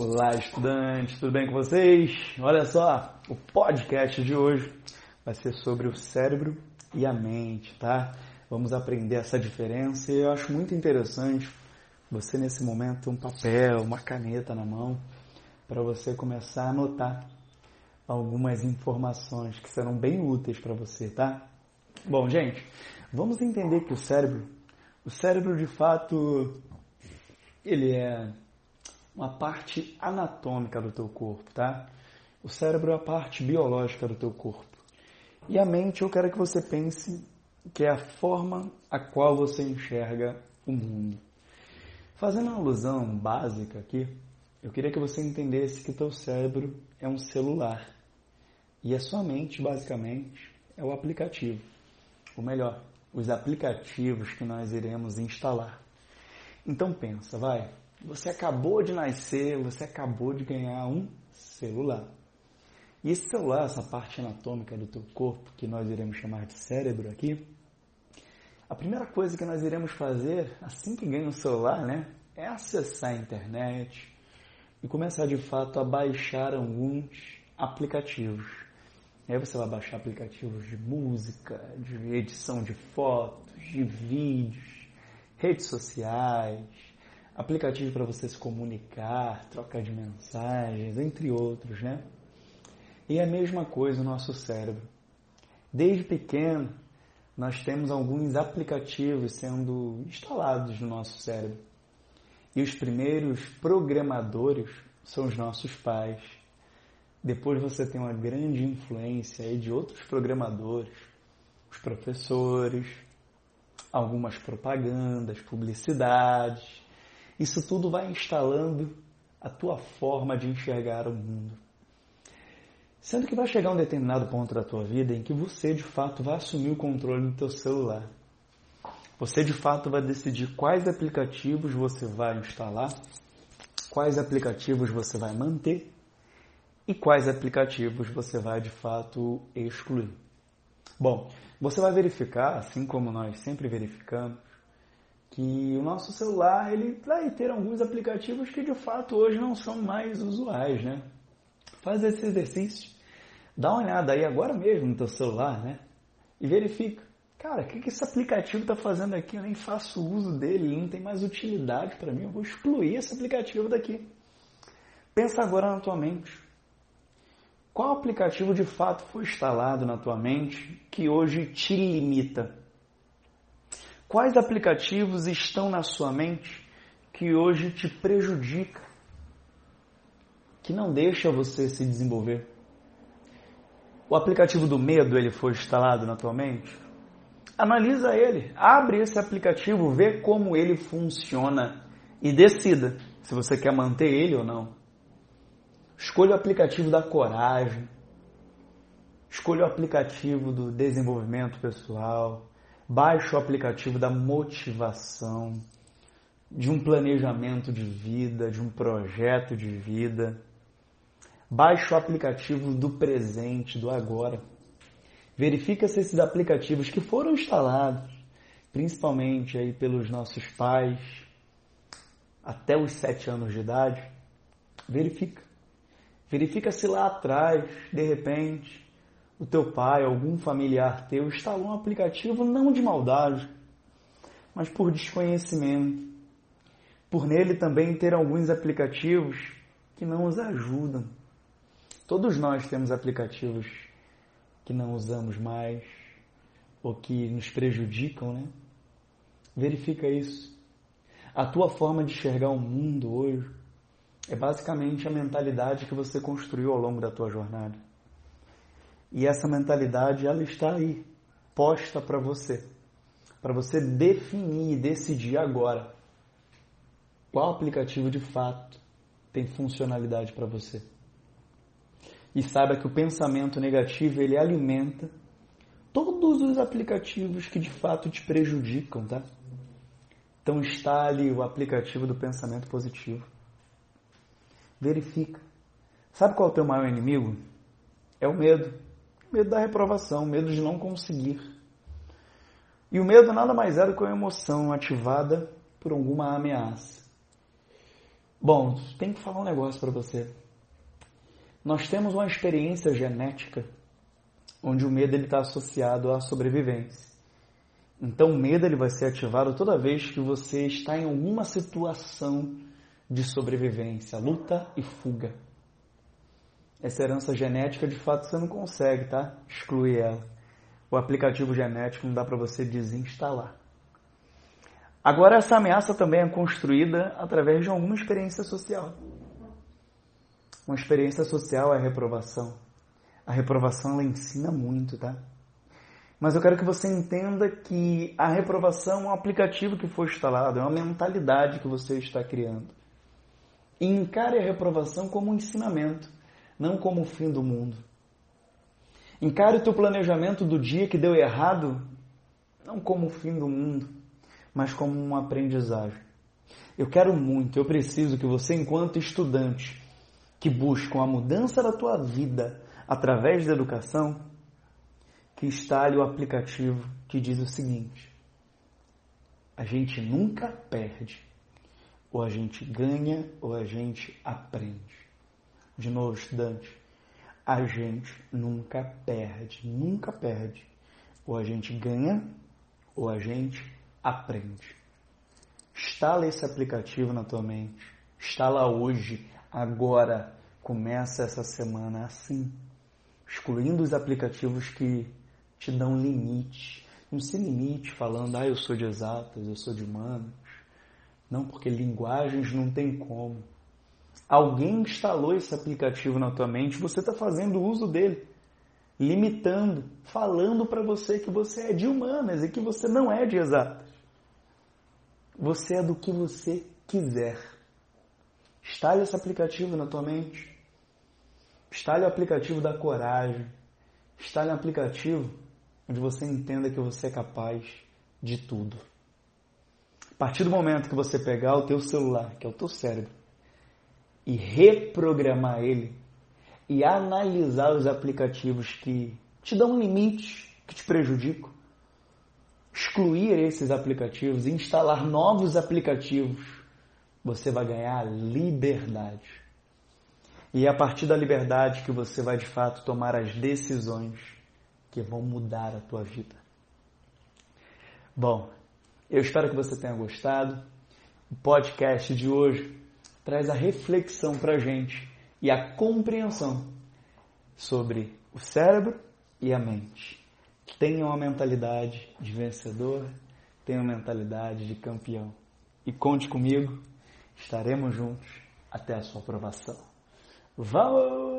Olá, estudantes, tudo bem com vocês? Olha só, o podcast de hoje vai ser sobre o cérebro e a mente, tá? Vamos aprender essa diferença e eu acho muito interessante você nesse momento um papel, uma caneta na mão para você começar a anotar algumas informações que serão bem úteis para você, tá? Bom, gente, vamos entender que o cérebro, o cérebro de fato, ele é uma parte anatômica do teu corpo, tá? O cérebro é a parte biológica do teu corpo. E a mente, eu quero que você pense que é a forma a qual você enxerga o mundo. Fazendo uma alusão básica aqui, eu queria que você entendesse que teu cérebro é um celular. E a sua mente, basicamente, é o aplicativo. Ou melhor, os aplicativos que nós iremos instalar. Então pensa, vai, você acabou de nascer, você acabou de ganhar um celular. E esse celular, essa parte anatômica do teu corpo, que nós iremos chamar de cérebro aqui, a primeira coisa que nós iremos fazer assim que ganha o celular, né, é acessar a internet e começar de fato a baixar alguns aplicativos. Aí você vai baixar aplicativos de música, de edição de fotos, de vídeos, redes sociais, aplicativo para você se comunicar, troca de mensagens, entre outros, né? E é a mesma coisa o nosso cérebro. Desde pequeno, nós temos alguns aplicativos sendo instalados no nosso cérebro. E os primeiros programadores são os nossos pais. Depois você tem uma grande influência aí de outros programadores, os professores, algumas propagandas, publicidades, isso tudo vai instalando a tua forma de enxergar o mundo. Sendo que vai chegar um determinado ponto da tua vida em que você de fato vai assumir o controle do teu celular. Você de fato vai decidir quais aplicativos você vai instalar, quais aplicativos você vai manter e quais aplicativos você vai de fato excluir. Bom, você vai verificar, assim como nós sempre verificamos, que o nosso celular ele vai ter alguns aplicativos que de fato hoje não são mais usuais, né? Faz esse exercício, dá uma olhada aí agora mesmo no teu celular, né? E verifica, cara, o que, que esse aplicativo está fazendo aqui? Eu nem faço uso dele, ele não tem mais utilidade para mim, eu vou excluir esse aplicativo daqui. Pensa agora na tua mente. Qual aplicativo de fato foi instalado na tua mente que hoje te limita? Quais aplicativos estão na sua mente que hoje te prejudica, que não deixa você se desenvolver? O aplicativo do medo ele foi instalado na tua mente? Analisa ele, abre esse aplicativo, vê como ele funciona e decida se você quer manter ele ou não. Escolha o aplicativo da coragem. Escolha o aplicativo do desenvolvimento pessoal. Baixe o aplicativo da motivação, de um planejamento de vida, de um projeto de vida. Baixe o aplicativo do presente, do agora. Verifica se esses aplicativos que foram instalados, principalmente aí pelos nossos pais, até os sete anos de idade, verifica. Verifica se lá atrás, de repente, o teu pai, algum familiar teu instalou um aplicativo não de maldade, mas por desconhecimento. Por nele também ter alguns aplicativos que não os ajudam. Todos nós temos aplicativos que não usamos mais ou que nos prejudicam, né? Verifica isso. A tua forma de enxergar o mundo hoje é basicamente a mentalidade que você construiu ao longo da tua jornada. E essa mentalidade, ela está aí, posta para você. Para você definir e decidir agora qual aplicativo de fato tem funcionalidade para você. E saiba que o pensamento negativo, ele alimenta todos os aplicativos que de fato te prejudicam, tá? Então instale o aplicativo do pensamento positivo. Verifica. Sabe qual é o teu maior inimigo? É o medo. Medo da reprovação, medo de não conseguir. E o medo nada mais é do que uma emoção ativada por alguma ameaça. Bom, tem que falar um negócio para você. Nós temos uma experiência genética onde o medo está associado à sobrevivência. Então o medo ele vai ser ativado toda vez que você está em alguma situação de sobrevivência, luta e fuga. Essa herança genética, de fato, você não consegue, tá? Excluir ela. O aplicativo genético não dá para você desinstalar. Agora, essa ameaça também é construída através de alguma experiência social. Uma experiência social é a reprovação. A reprovação ela ensina muito, tá? Mas eu quero que você entenda que a reprovação é um aplicativo que foi instalado, é uma mentalidade que você está criando. E encare a reprovação como um ensinamento, não como o fim do mundo. Encare o teu planejamento do dia que deu errado, não como o fim do mundo, mas como uma aprendizagem. Eu quero muito, eu preciso que você, enquanto estudante, que buscam a mudança da tua vida através da educação, que instale o aplicativo que diz o seguinte: a gente nunca perde, ou a gente ganha, ou a gente aprende. De novo, estudante, a gente nunca perde, nunca perde, ou a gente ganha, ou a gente aprende. Instala esse aplicativo na tua mente. Instala hoje, agora. Começa essa semana assim, excluindo os aplicativos que te dão limite. Não se limite falando, ah, eu sou de exatas, eu sou de humanos. Não, porque linguagens não tem como. Alguém instalou esse aplicativo na tua mente, você está fazendo uso dele, limitando, falando para você que você é de humanas e que você não é de exatas. Você é do que você quiser. Instale esse aplicativo na tua mente. Instale o aplicativo da coragem. Instale um aplicativo onde você entenda que você é capaz de tudo. A partir do momento que você pegar o teu celular, que é o teu cérebro, e reprogramar ele e analisar os aplicativos que te dão limites, que te prejudicam, excluir esses aplicativos e instalar novos aplicativos, você vai ganhar liberdade. E é a partir da liberdade que você vai de fato tomar as decisões que vão mudar a tua vida. Bom, eu espero que você tenha gostado. O podcast de hoje traz a reflexão para a gente e a compreensão sobre o cérebro e a mente. Tenha uma mentalidade de vencedor, tenha uma mentalidade de campeão. E conte comigo, estaremos juntos até a sua aprovação. Vamos!